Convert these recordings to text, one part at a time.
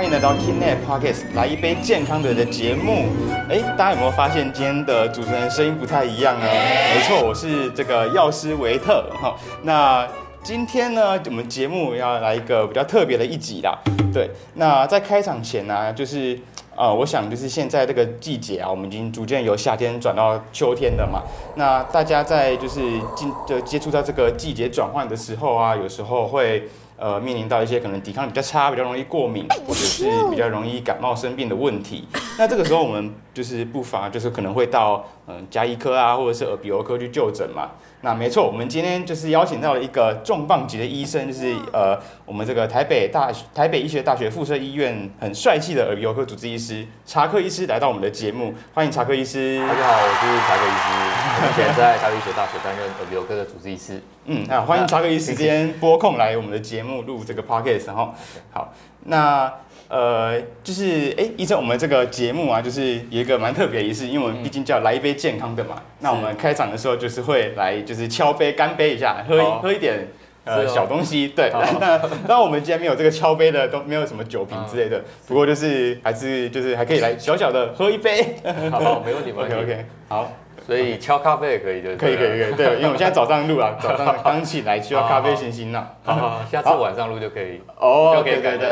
欢迎来到 Kinet Podcast，来一杯健康的的节目。哎，大家有没有发现今天的主持人声音不太一样呢？没错，我是这个药师维特哈。那今天呢，我们节目要来一个比较特别的一集啦。对，那在开场前呢，就是呃，我想就是现在这个季节啊，我们已经逐渐由夏天转到秋天了嘛。那大家在就是进就接触到这个季节转换的时候啊，有时候会。呃，面临到一些可能抵抗力比较差、比较容易过敏，或者是比较容易感冒生病的问题。那这个时候，我们就是不妨就是可能会到嗯加医科啊，或者是耳鼻喉科去就诊嘛。那没错，我们今天就是邀请到了一个重磅级的医生，就是呃我们这个台北大台北医学大学附设医院很帅气的耳鼻喉科主治医师查克医师来到我们的节目，欢迎查克医师。大家好，我是查克医师，目前在台北医学大学担任耳鼻喉科的主治医师。嗯，那欢迎查克医师今天拨空来我们的节目录这个 podcast，然后好，那呃就是哎，医生，我们这个节目啊，就是有一个蛮特别的仪式，因为我们毕竟叫来一杯健康的嘛。那我们开场的时候就是会来就是敲杯干杯一下，喝一喝一点呃小东西。对，那 那我们既然没有这个敲杯的，都没有什么酒瓶之类的。不过就是还是就是还可以来小小的喝一杯。好，没问题，OK OK，好。所以敲咖啡也可以，就可以可以可以，对，因为我现在早上录啊，早上刚起来需要咖啡醒醒脑。好，下次晚上录就可以。哦，对对对，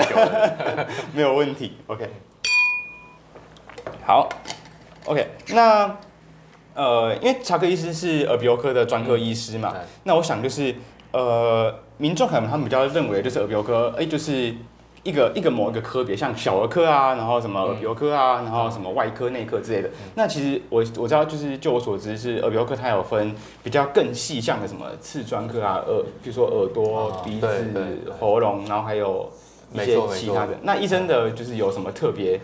没有问题。OK，好，OK，那呃，因为查克医师是耳鼻喉科的专科医师嘛，那我想就是呃，民众可能他们比较认为就是耳鼻喉科，哎，就是。一个一个某一个科别，像小儿科啊，然后什么耳鼻喉科啊，然后什么外科、内科之类的。那其实我我知道，就是就我所知，是耳鼻喉科它有分比较更细项的什么次专科啊，耳，比如说耳朵、鼻子、喉咙，然后还有一些其他的。那医生的就是有什么特别？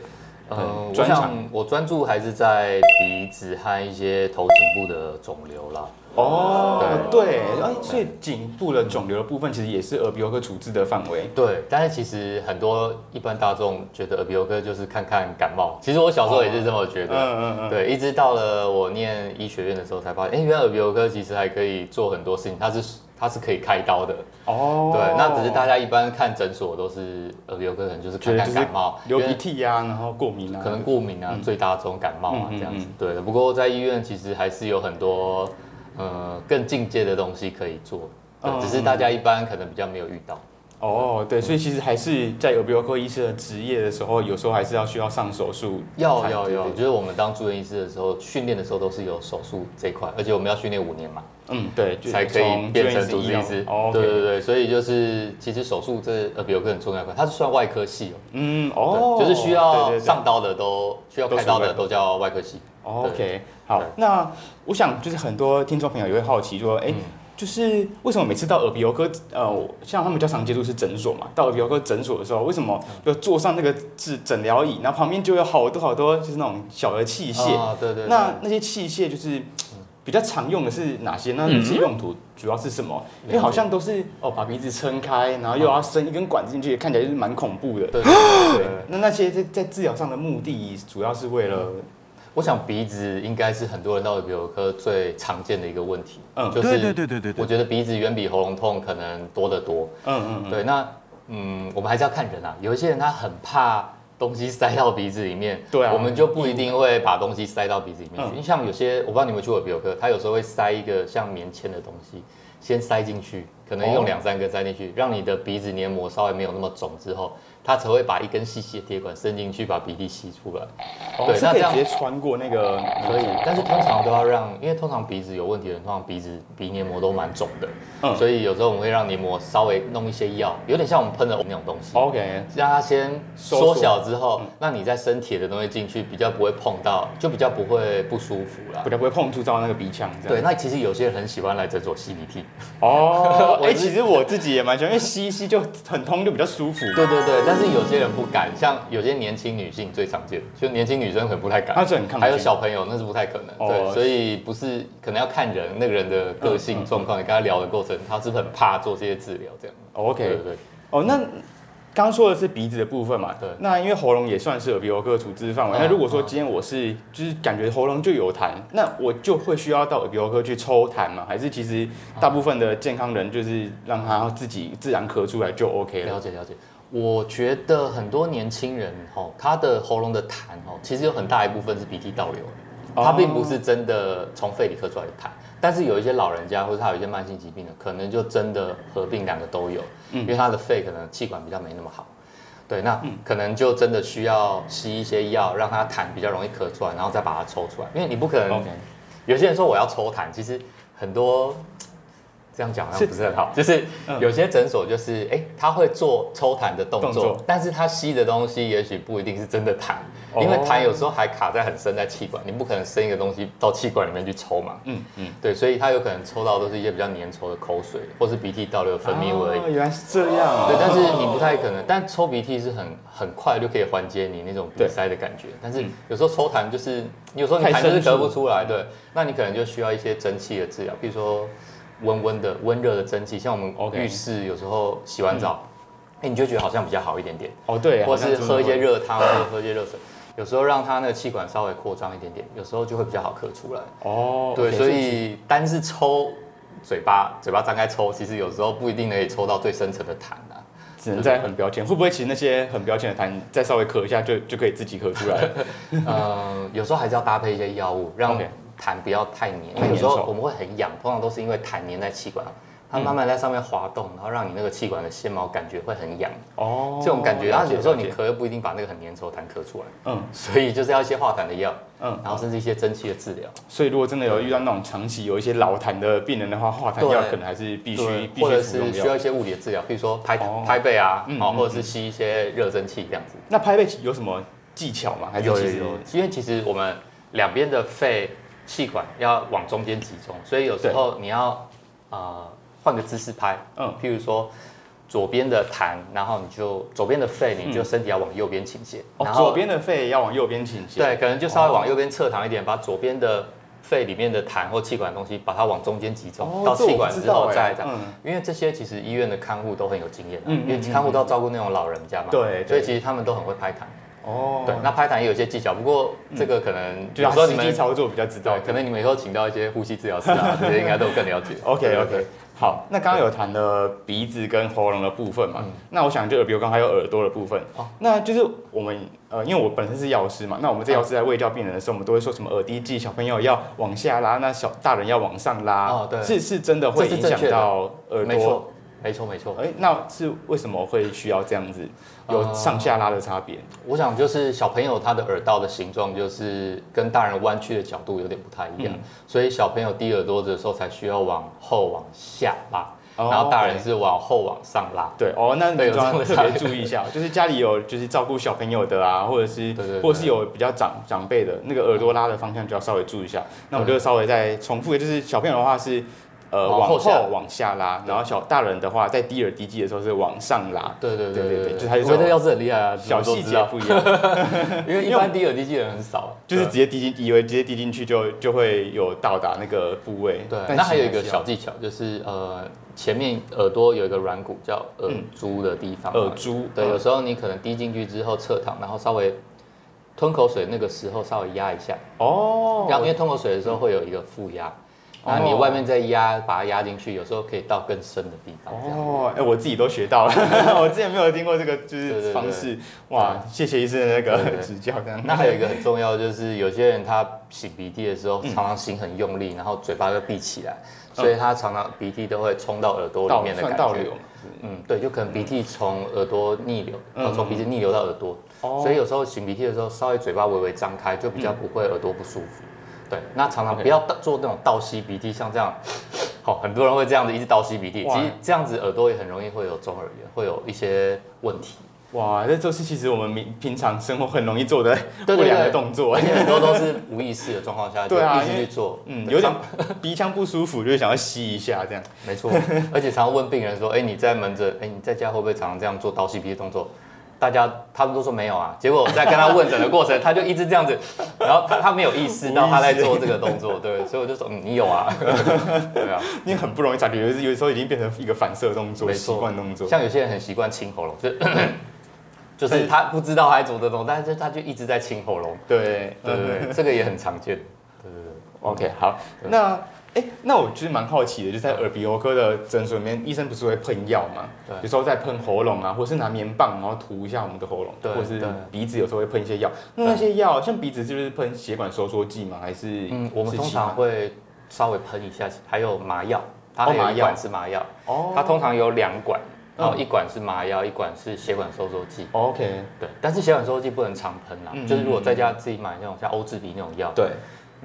呃，专长我专注还是在鼻子和一些头颈部的肿瘤啦。哦，对，哎，所以颈部的肿瘤的部分其实也是耳鼻喉科处置的范围。对，但是其实很多一般大众觉得耳鼻喉科就是看看感冒，其实我小时候也是这么觉得。嗯嗯嗯。对，一直到了我念医学院的时候才发现，哎，原来耳鼻喉科其实还可以做很多事情，它是它是可以开刀的。哦。对，那只是大家一般看诊所都是耳鼻喉科，可能就是看看感冒、流鼻涕呀，然后过敏啊，可能过敏啊，最大宗感冒啊这样子。对，不过在医院其实还是有很多。呃，更进阶的东西可以做，只是大家一般可能比较没有遇到。哦，对，所以其实还是在耳鼻喉科医师的职业的时候，有时候还是要需要上手术。要要要，就是我们当住院医师的时候，训练的时候都是有手术这一块，而且我们要训练五年嘛。嗯，对，才可以变成主治医师。哦，对对对，所以就是其实手术这耳鼻喉科很重要一块，它是算外科系哦。嗯，哦，就是需要上刀的都需要开刀的都叫外科系。OK，好，那我想就是很多听众朋友也会好奇说，哎。就是为什么每次到耳鼻喉科，呃，像他们较常接触是诊所嘛，到耳鼻喉科诊所的时候，为什么就坐上那个治诊疗椅，然后旁边就有好多好多就是那种小的器械，啊，对对。那那些器械就是比较常用的是哪些？那这些用途主要是什么？因为好像都是哦，把鼻子撑开，然后又要伸一根管子进去，看起来就是蛮恐怖的。对对。那那些在在治疗上的目的，主要是为了。我想鼻子应该是很多人到耳鼻喉科最常见的一个问题，嗯，就是对对对对对，我觉得鼻子远比喉咙痛可能多得多，嗯嗯，对，那嗯，我们还是要看人啊，有一些人他很怕东西塞到鼻子里面，对啊，我们就不一定会把东西塞到鼻子里面。去，像有些我不知道你们去过耳鼻喉科，他有时候会塞一个像棉签的东西，先塞进去，可能用两三个塞进去，让你的鼻子黏膜稍微没有那么肿之后。他才会把一根细细的铁管伸进去，把鼻涕吸出来。对，那这样直接穿过那个可以，但是通常都要让，因为通常鼻子有问题的人，通常鼻子鼻黏膜都蛮肿的，嗯，所以有时候我们会让黏膜稍微弄一些药，有点像我们喷的那种东西，OK，让它先缩小之后，那你再伸铁的东西进去，比较不会碰到，就比较不会不舒服了，比较不会碰触到那个鼻腔。对，那其实有些人很喜欢来诊所吸鼻涕。哦，哎，其实我自己也蛮喜欢，因为吸一吸就很通，就比较舒服。对对对，但是有些人不敢，像有些年轻女性最常见，就年轻女生可能不太敢，她是很抗还有小朋友那是不太可能，对，所以不是可能要看人那个人的个性状况，你跟他聊的过程，他是不是很怕做这些治疗这样？OK，对对。哦，那刚说的是鼻子的部分嘛？对。那因为喉咙也算是耳鼻喉科处置范围，那如果说今天我是就是感觉喉咙就有痰，那我就会需要到耳鼻喉科去抽痰嘛？还是其实大部分的健康人就是让他自己自然咳出来就 OK 了？了解了解。我觉得很多年轻人哈，他的喉咙的痰哦，其实有很大一部分是鼻涕倒流，他并不是真的从肺里咳出来的痰。但是有一些老人家或者他有一些慢性疾病的，可能就真的合并两个都有，因为他的肺可能气管比较没那么好。对，那可能就真的需要吸一些药，让他痰比较容易咳出来，然后再把它抽出来。因为你不可能，有些人说我要抽痰，其实很多。这样讲好像不是很好，就是有些诊所就是哎，他会做抽痰的动作，但是他吸的东西也许不一定是真的痰，因为痰有时候还卡在很深在气管，你不可能伸一个东西到气管里面去抽嘛。嗯嗯，对，所以他有可能抽到都是一些比较粘稠的口水，或是鼻涕倒流分泌物而已。原来是这样。对，但是你不太可能，但抽鼻涕是很很快就可以缓解你那种鼻塞的感觉，但是有时候抽痰就是有时候你痰就是得不出来，对，那你可能就需要一些蒸汽的治疗，比如说。温温的、温热的蒸汽，像我们浴室有时候洗完澡，哎，你就觉得好像比较好一点点。哦，对，或是喝一些热汤，或者喝一些热水，有时候让它那个气管稍微扩张一点点，有时候就会比较好咳出来。哦，对，所以单是抽嘴巴，嘴巴张开抽，其实有时候不一定可以抽到最深层的痰啊，只能在很标签。会不会其实那些很标签的痰，再稍微咳一下就就可以自己咳出来？呃，有时候还是要搭配一些药物，让。痰不要太黏，因为有时候我们会很痒，通常都是因为痰黏在气管，它慢慢在上面滑动，然后让你那个气管的纤毛感觉会很痒。哦，这种感觉，然后有时候你咳又不一定把那个很粘稠痰咳出来。嗯，所以就是要一些化痰的药，嗯，然后甚至一些蒸汽的治疗。所以如果真的有遇到那种长期有一些老痰的病人的话，化痰药可能还是必须，或者是需要一些物理的治疗，比如说拍拍背啊，哦，或者是吸一些热蒸汽这样子。那拍背有什么技巧吗？还是有有有，因为其实我们两边的肺。气管要往中间集中，所以有时候你要啊换个姿势拍，嗯，譬如说左边的痰，然后你就左边的肺，你就身体要往右边倾斜，哦，左边的肺要往右边倾斜，对，可能就稍微往右边侧躺一点，把左边的肺里面的痰或气管的东西，把它往中间集中，到气管之后再这样，因为这些其实医院的看护都很有经验，因为看护都要照顾那种老人家嘛，对，所以其实他们都很会拍痰。哦，对，那拍痰也有些技巧，不过这个可能有时候你们操作比较知道，可能你们以后请到一些呼吸治疗师啊，这些应该都更了解。OK OK，好，那刚刚有谈了鼻子跟喉咙的部分嘛，那我想就比如刚刚还有耳朵的部分，哦，那就是我们呃，因为我本身是药师嘛，那我们这药师在喂教病人的时候，我们都会说什么耳滴剂，小朋友要往下拉，那小大人要往上拉，哦，对，是是真的会影响到耳朵。没错没错，哎，那是为什么会需要这样子有上下拉的差别？我想就是小朋友他的耳道的形状就是跟大人弯曲的角度有点不太一样，所以小朋友低耳朵的时候才需要往后往下拉，然后大人是往后往上拉。对哦，那你要特别注意一下，就是家里有就是照顾小朋友的啊，或者是或者是有比较长长辈的那个耳朵拉的方向就要稍微注意一下。那我就稍微再重复，就是小朋友的话是。呃，往后往下拉，然后小大人的话，在低耳滴肌的时候是往上拉。对对对对对，就他就觉得药是很厉害啊，小细节不一样。因为一般低耳滴肌的人很少，就是直接滴进，以为直接滴进去就就会有到达那个部位。对，那还有一个小技巧，就是呃，前面耳朵有一个软骨叫耳珠的地方。耳珠。对，有时候你可能滴进去之后侧躺，然后稍微吞口水，那个时候稍微压一下。哦。然后因为吞口水的时候会有一个负压。那你外面再压，把它压进去，有时候可以到更深的地方。哦，哎，我自己都学到了，我之前没有听过这个就是方式。哇，谢谢医生的那个 指教。那还有一个很重要，就是有些人他擤鼻涕的时候，常常擤很用力，然后嘴巴又闭起来，所以他常常鼻涕都会冲到耳朵里面的感觉。嗯，对，就可能鼻涕从耳朵逆流，从鼻子逆流到耳朵。所以有时候擤鼻涕的时候，稍微嘴巴微微张开，就比较不会耳朵不舒服。对，那常常不要做那种倒吸鼻涕，像这样，好，很多人会这样子一直倒吸鼻涕，其实这样子耳朵也很容易会有中耳炎，会有一些问题。哇，这都是其实我们平平常生活很容易做的不良的动作，而且很多都是无意识的状况下，对啊，一直去做，嗯，有点鼻腔不舒服，就想要吸一下这样。没错，而且常常问病人说，哎，你在门诊，哎，你在家会不会常常这样做倒吸鼻的动作？大家他们都说没有啊，结果我在跟他问诊的过程，他就一直这样子，然后他他没有意识到他在做这个动作，对，所以我就说，嗯，你有啊，对啊，你很不容易察觉，有有时候已经变成一个反射动作，习惯动作，像有些人很习惯清喉咙，就 就是他不知道他在做这种，但是他就一直在清喉咙，对。对对，这个也很常见，对对对，OK，好，那哎，那我就是蛮好奇的，就在耳鼻喉科的诊所里面，医生不是会喷药吗？对，有时候在喷喉咙啊，或是拿棉棒然后涂一下我们的喉咙，或者是鼻子有时候会喷一些药。那那些药，像鼻子就是喷血管收缩剂吗？还是？嗯，我们通常会稍微喷一下，还有麻药，它有一管是麻药，哦，它通常有两管。然后一管是麻药，一管是血管收缩剂。OK，对，但是血管收缩剂不能常喷啦，就是如果在家自己买那种像欧治鼻那种药，对，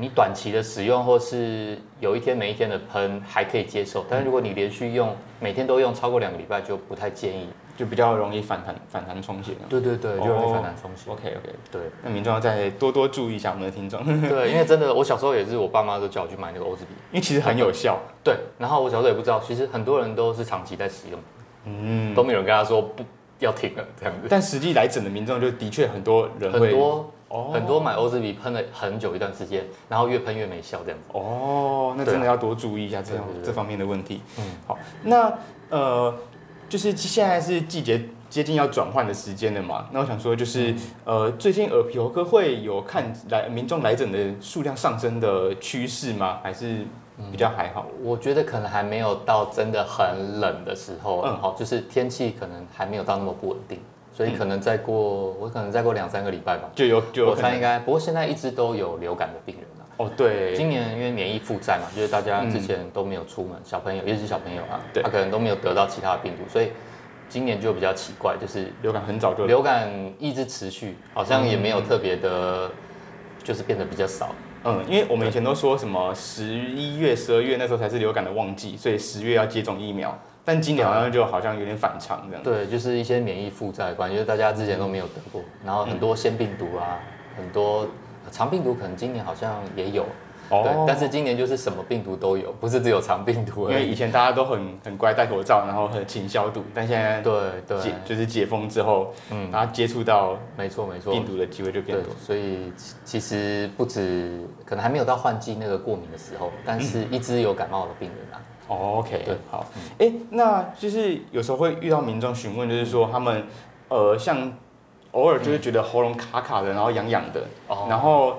你短期的使用或是有一天没一天的喷还可以接受，但是如果你连续用，每天都用超过两个礼拜就不太建议，就比较容易反弹反弹充血。对对对，就容易反弹充血。OK OK，对，那民众要再多多注意一下我们的听众。对，因为真的，我小时候也是，我爸妈都叫我去买那个欧治比，因为其实很有效。对，然后我小时候也不知道，其实很多人都是长期在使用。嗯，都没有人跟他说不要停了这样子，但实际来整的民众就的确很多人很多哦，很多买欧兹比喷了很久一段时间，然后越喷越没效这样子。哦，那真的要多注意一下这样这方面的问题。嗯，好，那呃，就是现在是季节接近要转换的时间了嘛？那我想说就是呃，最近耳鼻喉科会有看来民众来诊的数量上升的趋势吗？还是？比较还好，我觉得可能还没有到真的很冷的时候，嗯，好，就是天气可能还没有到那么不稳定，所以可能再过，我可能再过两三个礼拜吧，就有就有。我猜应该，不过现在一直都有流感的病人了。哦，对，今年因为免疫负债嘛，就是大家之前都没有出门，小朋友尤其是小朋友啊，对，他可能都没有得到其他的病毒，所以今年就比较奇怪，就是流感很早就流感一直持续，好像也没有特别的，就是变得比较少。嗯，因为我们以前都说什么十一月、十二月那时候才是流感的旺季，所以十月要接种疫苗。但今年好像就好像有点反常这样。对，就是一些免疫负债关，就是大家之前都没有得过，然后很多腺病毒啊，很多肠病毒可能今年好像也有。对，但是今年就是什么病毒都有，不是只有肠病毒。因为以前大家都很很乖戴口罩，然后很勤消毒，但现在对对，就是解封之后，嗯，然后接触到没错没错病毒的机会就变多。所以其实不止，可能还没有到换季那个过敏的时候，但是一直有感冒的病人啊。OK，对，好，哎，那就是有时候会遇到民众询问，就是说他们呃，像偶尔就是觉得喉咙卡卡的，然后痒痒的，然后。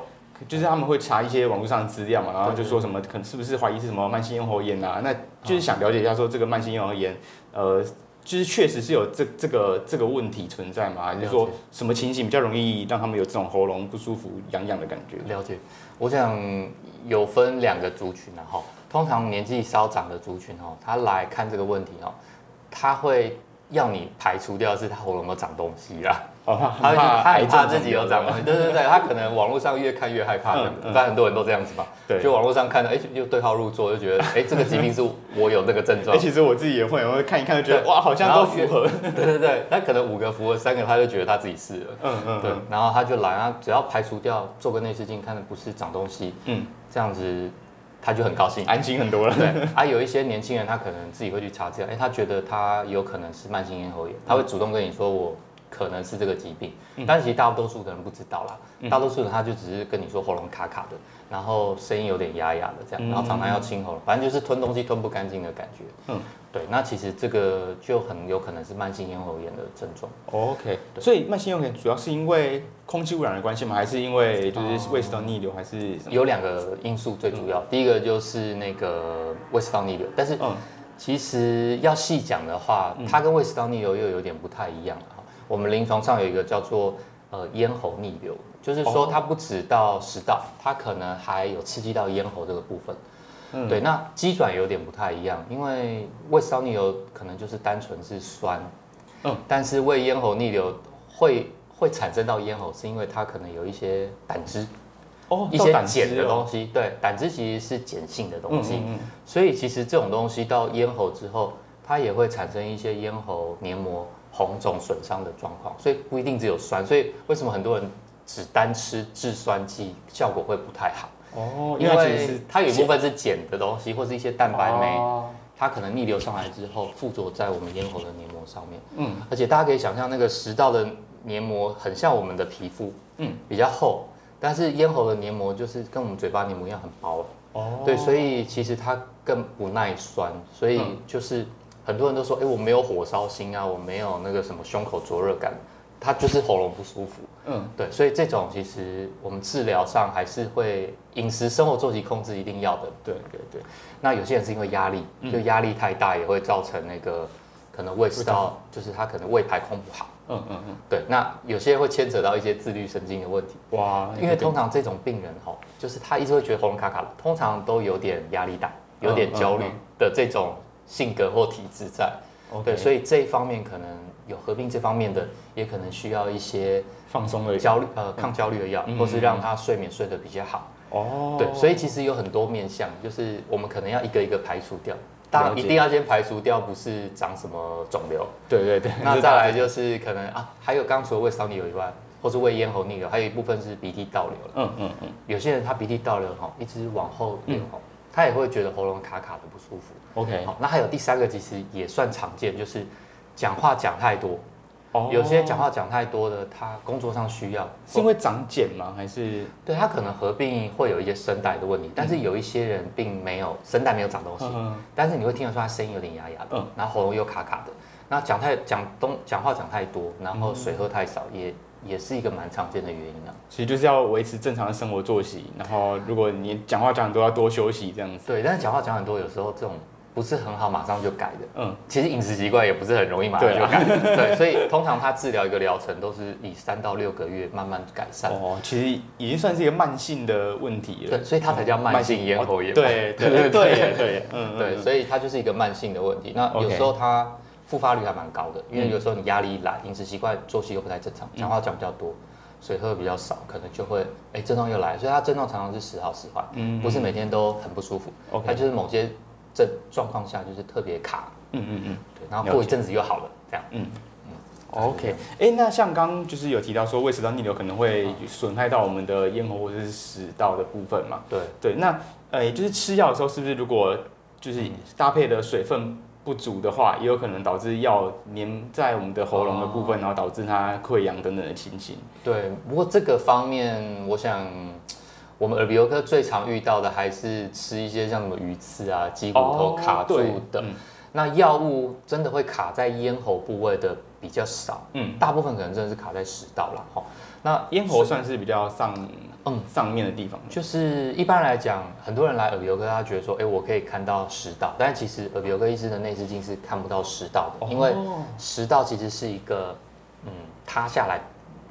就是他们会查一些网络上的资料嘛，然后就说什么可能是不是怀疑是什么慢性咽喉炎啊？那就是想了解一下说这个慢性咽喉炎，呃，就是确实是有这这个这个问题存在吗？还是说什么情形比较容易让他们有这种喉咙不舒服、痒痒的感觉？了解，我想有分两个族群啊，哈，通常年纪稍长的族群哦，他来看这个问题哦，他会要你排除掉是他喉咙有长东西 啦。他他害怕自己有长东西，对对对，他可能网络上越看越害怕，反正 很多人都这样子嘛。对，就网络上看到，哎，就对号入座，就觉得，哎，这个疾病是我有那个症状。哎，其实我自己也会，我会看一看，就觉得，哇，好像都符合。对对对，他可能五个符合三个，他就觉得他自己是了。嗯嗯。对，然后他就来啊，只要排除掉，做个内视镜，看的不是长东西，嗯，这样子他就很高兴，安心很多了。对，啊，有一些年轻人，他可能自己会去查资料，哎，他觉得他有可能是慢性咽喉炎，他会主动跟你说我。可能是这个疾病，但是其实大多数的人不知道啦。大多数人他就只是跟你说喉咙卡卡的，然后声音有点哑哑的这样，然后常常要清喉咙，反正就是吞东西吞不干净的感觉。嗯，对，那其实这个就很有可能是慢性咽喉炎的症状。OK，所以慢性咽喉炎主要是因为空气污染的关系吗？还是因为就是胃食道逆流？还是有两个因素最主要，第一个就是那个胃食道逆流，但是其实要细讲的话，它跟胃食道逆流又有点不太一样了。我们临床上有一个叫做呃咽喉逆流，就是说它不止到食道，它可能还有刺激到咽喉这个部分。嗯，对，那鸡转有点不太一样，因为胃烧逆流可能就是单纯是酸，嗯，但是胃咽喉逆流会会产生到咽喉，是因为它可能有一些胆汁，哦，一些碱的东西，对，胆汁其实是碱性的东西，所以其实这种东西到咽喉之后，它也会产生一些咽喉黏膜。红肿损伤的状况，所以不一定只有酸，所以为什么很多人只单吃制酸剂效果会不太好？哦，因为它有一部分是碱的东西，或是一些蛋白酶，它可能逆流上来之后附着在我们咽喉的黏膜上面。嗯，而且大家可以想象那个食道的黏膜很像我们的皮肤，嗯，比较厚，但是咽喉的黏膜就是跟我们嘴巴黏膜一样很薄。哦，对，所以其实它更不耐酸，所以就是。很多人都说，哎，我没有火烧心啊，我没有那个什么胸口灼热感，他就是喉咙不舒服。嗯，对，所以这种其实我们治疗上还是会饮食、生活作息控制一定要的。对对对。那有些人是因为压力，就压力太大也会造成那个可能胃食道，就是他可能胃排空不好。嗯嗯嗯。对，那有些人会牵扯到一些自律神经的问题。哇。因为通常这种病人哈，就是他一直会觉得喉咙卡卡的，通常都有点压力大，有点焦虑的这种性格或体质在。对，所以这一方面可能有合并这方面的，也可能需要一些放松的焦虑呃抗焦虑的药，或是让他睡眠睡得比较好。哦，对，所以其实有很多面向，就是我们可能要一个一个排除掉。当然一定要先排除掉，不是长什么肿瘤。对对对。那再来就是可能啊，还有刚除了胃烧逆流以外，或是胃咽喉逆流，还有一部分是鼻涕倒流了。嗯嗯嗯。有些人他鼻涕倒流哈，一直往后流哈。他也会觉得喉咙卡卡的不舒服。OK，好，那还有第三个其实也算常见，就是讲话讲太多。哦，有些讲话讲太多的，他工作上需要，是因为长茧吗？还是？对他可能合并会有一些声带的问题，但是有一些人并没有声带没有长东西，但是你会听得出他声音有点哑哑的，嗯，然后喉咙又卡卡的。那讲太讲东讲话讲太多，然后水喝太少也。也是一个蛮常见的原因啊，其实就是要维持正常的生活作息，然后如果你讲话讲很多，要多休息这样子。对，但是讲话讲很多，有时候这种不是很好，马上就改的。嗯，其实饮食习惯也不是很容易马上就改。对，所以通常他治疗一个疗程都是以三到六个月慢慢改善。哦，其实已经算是一个慢性的问题了。对，所以它才叫慢性咽喉炎。对对对对对，嗯 对，所以它就是一个慢性的问题。那有时候它复发率还蛮高的，因为有时候你压力一来，饮食习惯、作息又不太正常，讲话讲比较多。水喝比较少，可能就会哎症状又来，所以它症状常常是时好时坏，嗯，不是每天都很不舒服它就是某些症状况下就是特别卡，嗯嗯嗯，对，然后过一阵子又好了，这样，嗯。嗯，OK，哎，那像刚就是有提到说胃食道逆流可能会损害到我们的咽喉或者是食道的部分嘛，对。对，那呃就是吃药的时候是不是如果就是搭配的水分？不足的话，也有可能导致药粘在我们的喉咙的部分，然后导致它溃疡等等的情形。对，不过这个方面，我想我们耳鼻喉科最常遇到的还是吃一些像什么鱼刺啊、鸡骨头卡住的。那药物真的会卡在咽喉部位的比较少，嗯，大部分可能真的是卡在食道了哈。那咽喉算是比较上。嗯，上面的地方就是一般来讲，很多人来耳鼻喉科，他觉得说，哎，我可以看到食道，但其实耳鼻喉科医师的内视镜是看不到食道的，因为食道其实是一个嗯塌下来，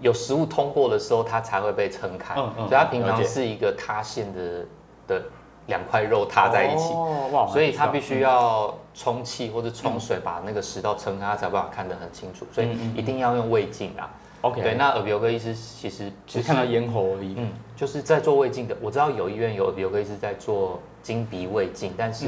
有食物通过的时候，它才会被撑开，所以它平常是一个塌陷的的两块肉塌在一起，所以它必须要充气或者冲水把那个食道撑开，它才办法看得很清楚，所以一定要用胃镜啊。OK，对，那耳鼻喉科医师其实只看到咽喉而已。嗯，就是在做胃镜的，我知道有医院有耳鼻喉科医师在做经鼻胃镜，但是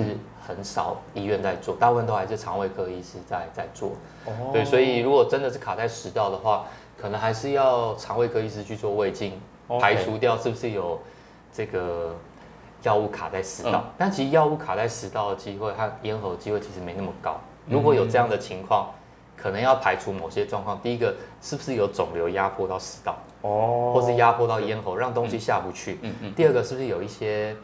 很少医院在做，大部分都还是肠胃科医师在在做。哦，对，所以如果真的是卡在食道的话，可能还是要肠胃科医师去做胃镜，排除掉是不是有这个药物卡在食道。但其实药物卡在食道的机会和咽喉机会其实没那么高。如果有这样的情况。可能要排除某些状况，第一个是不是有肿瘤压迫到食道，哦，或是压迫到咽喉，让东西下不去。嗯嗯。第二个是不是有一些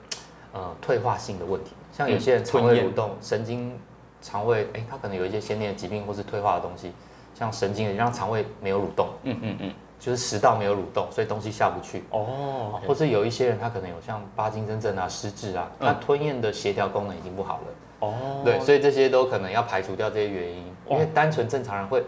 呃退化性的问题，像有些人肠胃蠕动、神经、肠胃，哎，他可能有一些先天的疾病或是退化的东西，像神经让肠胃没有蠕动。嗯嗯嗯。就是食道没有蠕动，所以东西下不去。哦。或是有一些人他可能有像巴金森症啊、失智啊，他吞咽的协调功能已经不好了。哦。对，所以这些都可能要排除掉这些原因。因为单纯正常人会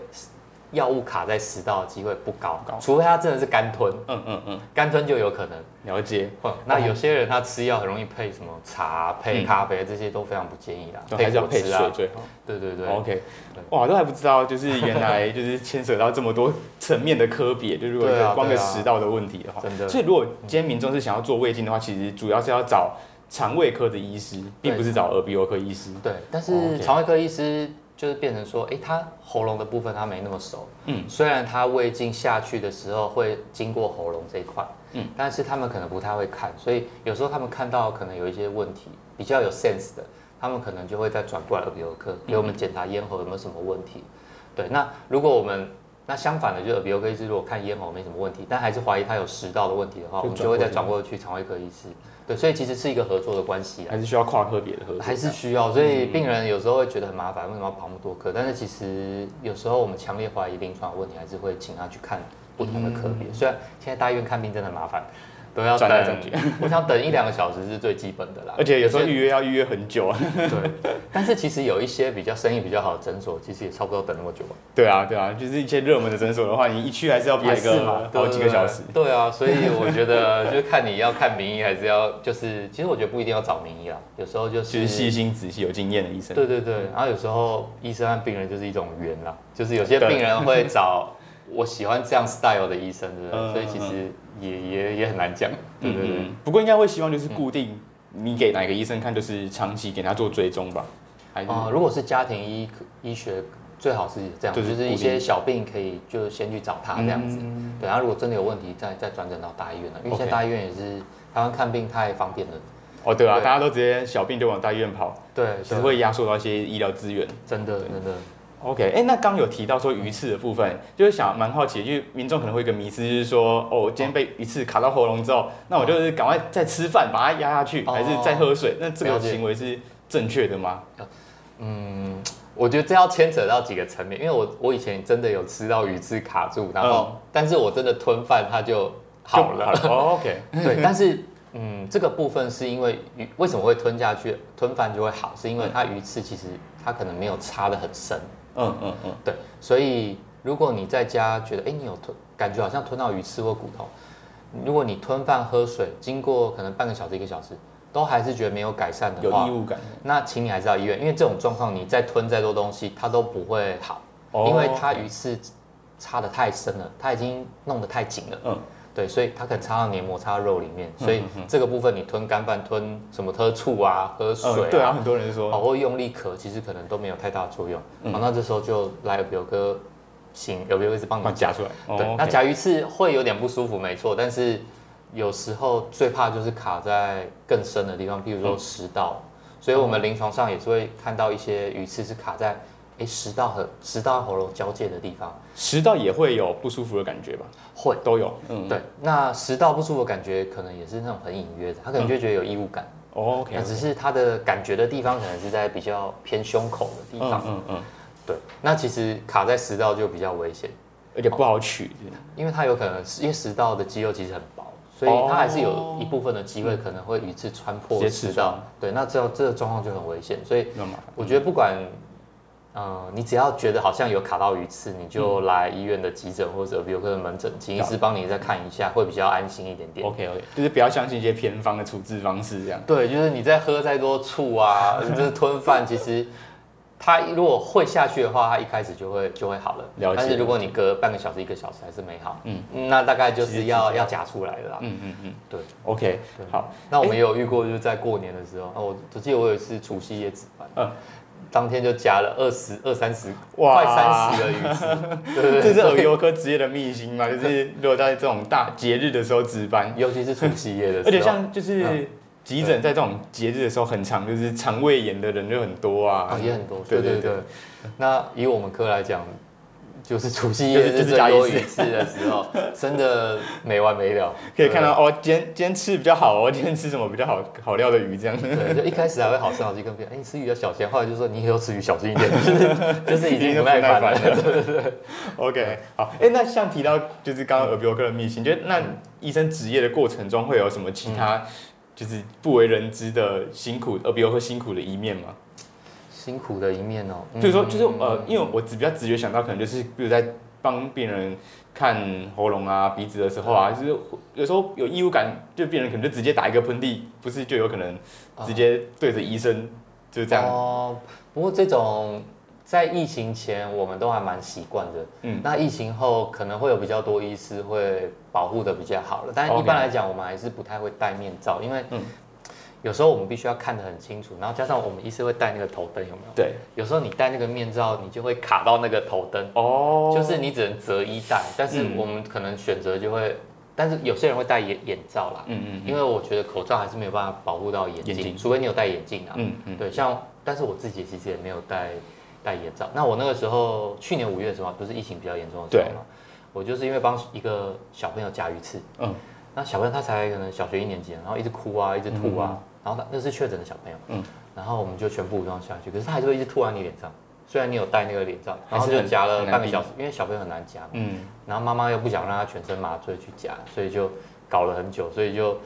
药物卡在食道的机会不高，除非他真的是干吞，嗯嗯嗯，干吞就有可能了解。那有些人他吃药很容易配什么茶、配咖啡，这些都非常不建议啦，还是要配水最好。对对对，OK。哇，都还不知道，就是原来就是牵涉到这么多层面的科别，就如果光个食道的问题的话，真的。所以如果今天民众是想要做胃镜的话，其实主要是要找肠胃科的医师，并不是找耳鼻喉科医师。对，但是肠胃科医师。就是变成说，哎，他喉咙的部分他没那么熟，嗯，虽然他胃镜下去的时候会经过喉咙这一块，嗯，但是他们可能不太会看，所以有时候他们看到可能有一些问题，比较有 sense 的，他们可能就会再转过来耳鼻喉科给我们检查咽喉有没有什么问题。对，那如果我们那相反的，就是耳鼻喉科医师如果看咽喉没什么问题，但还是怀疑他有食道的问题的话，我们就会再转过去肠胃科医师。对，所以其实是一个合作的关系啊，还是需要跨科别的合作，还是需要。所以病人有时候会觉得很麻烦，为什么要跑那么多科？但是其实有时候我们强烈怀疑临床问题，还是会请他去看不同的科别。虽然现在大医院看病真的很麻烦。都要等，我想等一两个小时是最基本的啦。而且有时候预约要预约很久啊。对，但是其实有一些比较生意比较好的诊所，其实也差不多等那么久。对啊，对啊，就是一些热门的诊所的话，你一去还是要排个好几个小时。对啊，所以我觉得就是看你要看名医还是要，就是其实我觉得不一定要找名医啊，有时候就是就是细心仔细有经验的医生。对对对，然后有时候医生和病人就是一种缘啦，就是有些病人会找。我喜欢这样 style 的医生，对不对？所以其实也也也很难讲，对对对。不过应该会希望就是固定，你给哪个医生看，就是长期给他做追踪吧。啊，如果是家庭医医学，最好是这样，就是一些小病可以就先去找他这样子。对，然后如果真的有问题，再再转诊到大医院了，因为现在大医院也是台湾看病太方便了。哦，对啊，大家都直接小病就往大医院跑，对，只会压缩到一些医疗资源。真的，真的。OK，哎，那刚有提到说鱼刺的部分，就是想蛮好奇，就是民众可能会一个迷思，就是说，哦，我今天被鱼刺卡到喉咙之后，那我就是赶快再吃饭把它压下去，还是再喝水？那这个行为是正确的吗？嗯，我觉得这要牵扯到几个层面，因为我我以前真的有吃到鱼刺卡住，然后，但是我真的吞饭它就好了。OK，对，但是，嗯，这个部分是因为鱼为什么会吞下去，吞饭就会好，是因为它鱼刺其实它可能没有插的很深。嗯嗯嗯，对，所以如果你在家觉得，哎，你有吞，感觉好像吞到鱼刺或骨头，如果你吞饭喝水，经过可能半个小时一个小时，都还是觉得没有改善的话，有异物感，那请你还是到医院，因为这种状况你再吞再多东西，它都不会好，因为它鱼刺插的太深了，它已经弄得太紧了。嗯。对，所以它可能插到黏膜、插到肉里面，所以这个部分你吞干饭、吞什么喝醋啊、喝水啊，对啊，很多人说，或用力咳，其实可能都没有太大作用。好，那这时候就来耳鼻喉科，行，耳鼻喉科帮你夹出来。对，那夹鱼刺会有点不舒服，没错，但是有时候最怕就是卡在更深的地方，譬如说食道，所以我们临床上也是会看到一些鱼刺是卡在。哎，食道和食道喉咙交界的地方，食道也会有不舒服的感觉吧？会，都有。嗯，对。那食道不舒服的感觉，可能也是那种很隐约的，他可能就觉得有异物感。OK。那只是他的感觉的地方，可能是在比较偏胸口的地方。嗯嗯。对。那其实卡在食道就比较危险，而且不好取，因为它有可能因为食道的肌肉其实很薄，所以它还是有一部分的机会可能会鱼刺穿破食道。对，那这这个状况就很危险，所以我觉得不管。嗯，你只要觉得好像有卡到鱼刺，你就来医院的急诊或者耳鼻喉科的门诊，请医师帮你再看一下，会比较安心一点点。OK OK，就是不要相信一些偏方的处置方式这样。对，就是你在喝再多醋啊，就是吞饭，其实它如果会下去的话，它一开始就会就会好了。了解。但是如果你隔半个小时、一个小时还是没好，嗯，那大概就是要要夹出来了啦。嗯嗯嗯，对。OK，好。那我们也有遇过，就是在过年的时候，我我记得我有一次除夕夜值班。嗯。当天就加了二十二三十，快三十的鱼刺，这是耳鼻喉科职业的秘辛嘛？就是 如果在这种大节日的时候值班，尤其是除夕夜的时候，而且像就是急诊在这种节日的时候很长，就是肠胃炎的人就很多啊，也很多。对对对。那以我们科来讲。就是除夕夜是最多鱼刺的时候，真的没完没了。可以看到哦，今天今天吃比较好哦，今天吃什么比较好好料的鱼这样。对，就一开始还会好声好气跟别人，哎，你吃鱼要小心。后来就说你以后吃鱼小心一点，就是就是已经不耐烦了。对对对。OK，好，哎，那像提到就是刚刚耳鼻喉科的秘辛，觉得那医生职业的过程中会有什么其他就是不为人知的辛苦耳鼻喉科辛苦的一面吗？辛苦的一面哦，所以说就是呃，因为我只比较直觉想到，可能就是比如在帮病人看喉咙啊、鼻子的时候啊，就是有时候有异物感，就病人可能就直接打一个喷嚏，不是就有可能直接对着医生就是这样。哦，不过这种在疫情前我们都还蛮习惯的，嗯，那疫情后可能会有比较多医师会保护的比较好了，但一般来讲，我们还是不太会戴面罩，因为嗯。有时候我们必须要看得很清楚，然后加上我们医师会戴那个头灯，有没有？对。有时候你戴那个面罩，你就会卡到那个头灯。哦。就是你只能择一戴，但是我们可能选择就会，但是有些人会戴眼眼罩啦。嗯嗯。因为我觉得口罩还是没有办法保护到眼睛，除非你有戴眼镜啊。嗯嗯。对，像但是我自己其实也没有戴戴眼罩。那我那个时候去年五月的时候，不是疫情比较严重的时候嘛，我就是因为帮一个小朋友夹鱼刺，嗯，那小朋友他才可能小学一年级，然后一直哭啊，一直吐啊，然后他那是确诊的小朋友，嗯，然后我们就全部武装下去，可是他还是会一直吐在你脸上，虽然你有戴那个脸罩，然后就夹了半个小时，因为小朋友很难夹，嗯，然后妈妈又不想让他全身麻醉去夹，所以就搞了很久，所以就。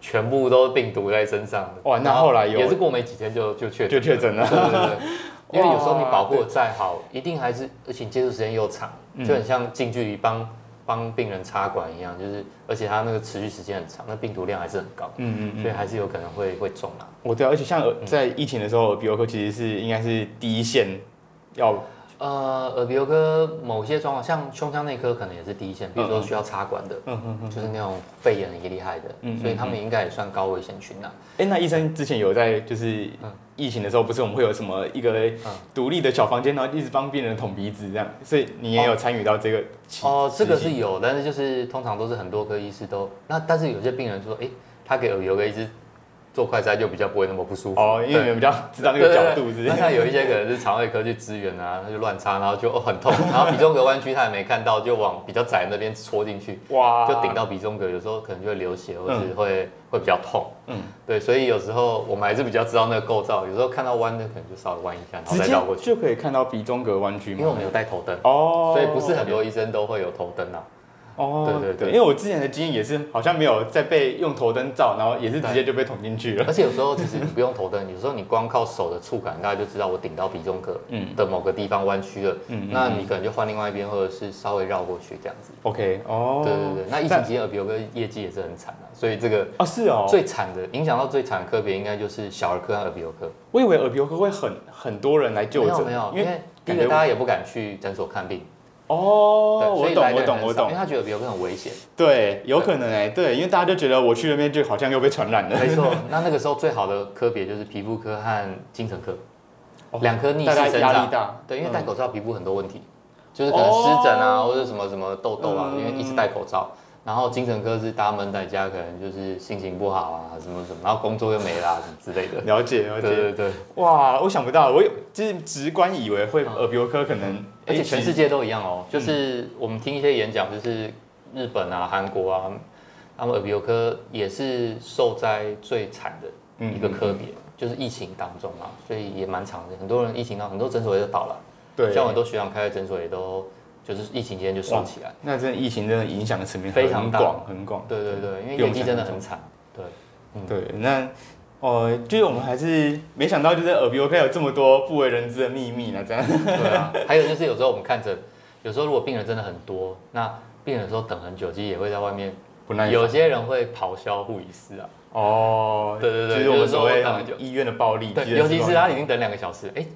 全部都病毒在身上哇！那后来有也是过没几天就就确就确诊了，对对对。因为有时候你保护的再好，一定还是而且接触时间又长，就很像近距离帮帮病人插管一样，就是而且它那个持续时间很长，那病毒量还是很高，嗯嗯，所以还是有可能会会中啊。我对，而且像在疫情的时候，耳鼻喉科其实是应该是第一线要。呃，耳鼻喉科某些状况，像胸腔内科可能也是第一线，比如说需要插管的，嗯嗯嗯，就是那种肺炎很厉害的，嗯，所以他们应该也算高危险群呐。哎，那医生之前有在就是疫情的时候，不是我们会有什么一个独立的小房间，然后一直帮病人捅鼻子这样，所以你也有参与到这个？哦，这个是有，但是就是通常都是很多科医师都那，但是有些病人说，哎，他给耳鼻喉科医师。做快筛就比较不会那么不舒服。哦，因为你们比较知道那个角度。那像有一些可能是肠胃科去支援啊，他就乱插，然后就很痛，然后鼻中隔弯曲他也没看到，就往比较窄那边戳进去，哇，就顶到鼻中隔，有时候可能就会流血，或是会会比较痛。嗯，对，所以有时候我们还是比较知道那个构造，有时候看到弯的可能就稍微弯一下，然后再绕过去。就可以看到鼻中隔弯曲。因为我们有带头灯哦，所以不是很多医生都会有头灯啊。哦，对对对，因为我之前的经验也是，好像没有再被用头灯照，然后也是直接就被捅进去了。而且有时候其实你不用头灯，有时候你光靠手的触感，大家就知道我顶到鼻中隔的某个地方弯曲了。嗯，那你可能就换另外一边，或者是稍微绕过去这样子。OK，哦，对对对，那疫情期间耳鼻喉科业绩也是很惨啊，所以这个啊是哦，最惨的影响到最惨的科别应该就是小儿科和耳鼻喉科。我以为耳鼻喉科会很很多人来就诊，没有没有，因为第一个大家也不敢去诊所看病。哦，我懂，我懂，我懂，因为他觉得鼻喉科很危险。对，有可能哎，对，因为大家就觉得我去那边就好像又被传染了。没错，那那个时候最好的科别就是皮肤科和精神科，两科逆势生长。对，因为戴口罩皮肤很多问题，就是可能湿疹啊，或者什么什么痘痘啊，因为一直戴口罩。然后精神科是大家闷在家，可能就是心情不好啊，什么什么，然后工作又没啦，什么之类的。了解，了解，对对对。哇，我想不到，我有就是直观以为会耳鼻喉科可能，而且全世界都一样哦。就是我们听一些演讲，就是日本啊、韩国啊，他们耳鼻喉科也是受灾最惨的一个科别，就是疫情当中嘛，所以也蛮长的。很多人疫情到很多诊所也都倒了，对，像很多学长开的诊所也都。就是疫情期间就收起来，那真的疫情真的影响的层面非常广，很广。对对对，因为业绩真的很惨。对，嗯对，那哦，就是我们还是没想到，就是耳鼻喉科有这么多不为人知的秘密呢，这样。对啊，还有就是有时候我们看着，有时候如果病人真的很多，那病人说等很久，其实也会在外面不耐。有些人会咆哮护理师啊。哦，对对对，就是我们所谓医院的暴力。对，尤其是他已经等两个小时，哎。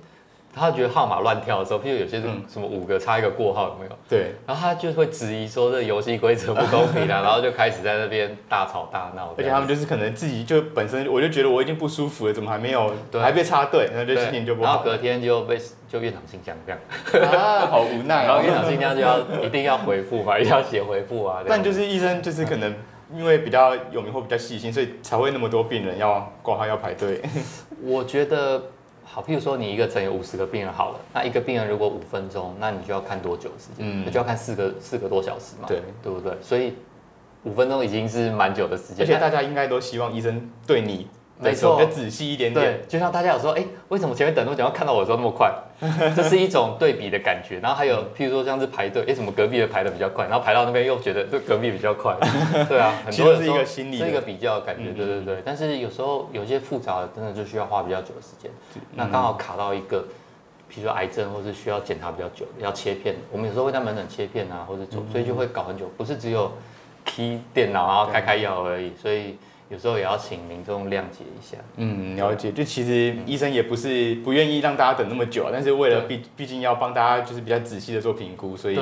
他觉得号码乱跳的时候，譬如有些什么五个差一个过号有没有？对，然后他就会质疑说这游戏规则不公平啊，然后就开始在那边大吵大闹。而且他们就是可能自己就本身，我就觉得我已经不舒服了，怎么还没有还被插队，然后就心情就不好。然后隔天就被就院长信箱这样，啊，好无奈。然后院长信箱就要一定要回复嘛，一定要写回复啊。但就是医生就是可能因为比较有名或比较细心，所以才会那么多病人要挂号要排队。我觉得。好，譬如说你一个诊有五十个病人好了，那一个病人如果五分钟，那你就要看多久时间？嗯，那就要看四个四个多小时嘛。对，对不对？所以五分钟已经是蛮久的时间。而且大家应该都希望医生对你。没错，要仔细一点点。就像大家有说，哎，为什么前面等那么久，要看到我的时候那么快？这是一种对比的感觉。然后还有，譬如说像是排队，哎，什么隔壁的排的比较快，然后排到那边又觉得这隔壁比较快。对啊，很多是一个心理，是一个比较感觉。对对对。但是有时候有些复杂的，真的就需要花比较久的时间。那刚好卡到一个，譬如说癌症，或是需要检查比较久，要切片。我们有时候会在门诊切片啊，或者做，所以就会搞很久。不是只有 key 电脑然后开开药而已，所以。有时候也要请民众谅解一下。嗯，了解。就其实医生也不是不愿意让大家等那么久，但是为了毕毕竟要帮大家就是比较仔细的做评估，所以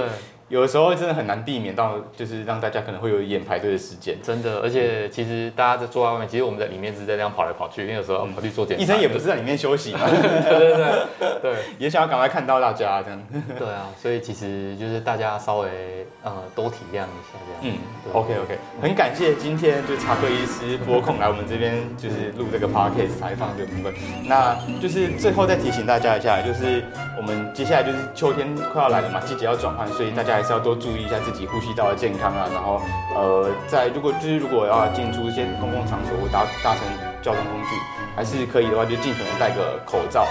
有的时候真的很难避免到，就是让大家可能会有一点排队的时间。真的，而且其实大家在坐在外面，其实我们在里面是在这样跑来跑去，因为有时候跑去做检查。医生也不是在里面休息嘛，对对对对，也想要赶快看到大家这样。对啊，所以其实就是大家稍微呃多体谅一下这样。嗯，OK OK，很感谢今天就是查克医师拨空来我们这边就是录这个 podcast 采访这个部分。那就是最后再提醒大家一下，就是我们接下来就是秋天快要来了嘛，季节要转换，所以大家还是要多注意一下自己呼吸道的健康啊。然后呃，在如果就是如果要进出一些公共场所或搭搭乘交通工具，还是可以的话，就尽可能戴个口罩，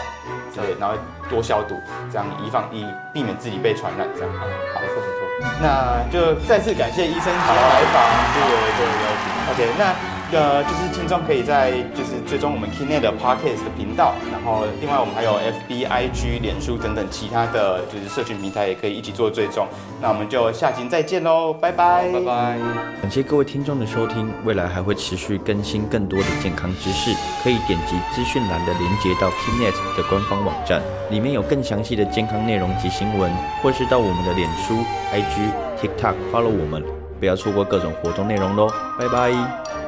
对，然后多消毒，这样以防以避免自己被传染。这样，好，没错没错。那就再次感谢医生今天来访，谢谢这个邀请。OK，那。呃，就是听众可以在就是追踪我们 Keynet 的 Podcast 的频道，然后另外我们还有 FB、IG、脸书等等其他的就是社群平台也可以一起做追踪。那我们就下集再见喽，拜拜，拜拜。感谢各位听众的收听，未来还会持续更新更多的健康知识，可以点击资讯栏的连接到 Keynet 的官方网站，里面有更详细的健康内容及新闻，或是到我们的脸书、IG、TikTok follow 我们，不要错过各种活动内容喽，拜拜。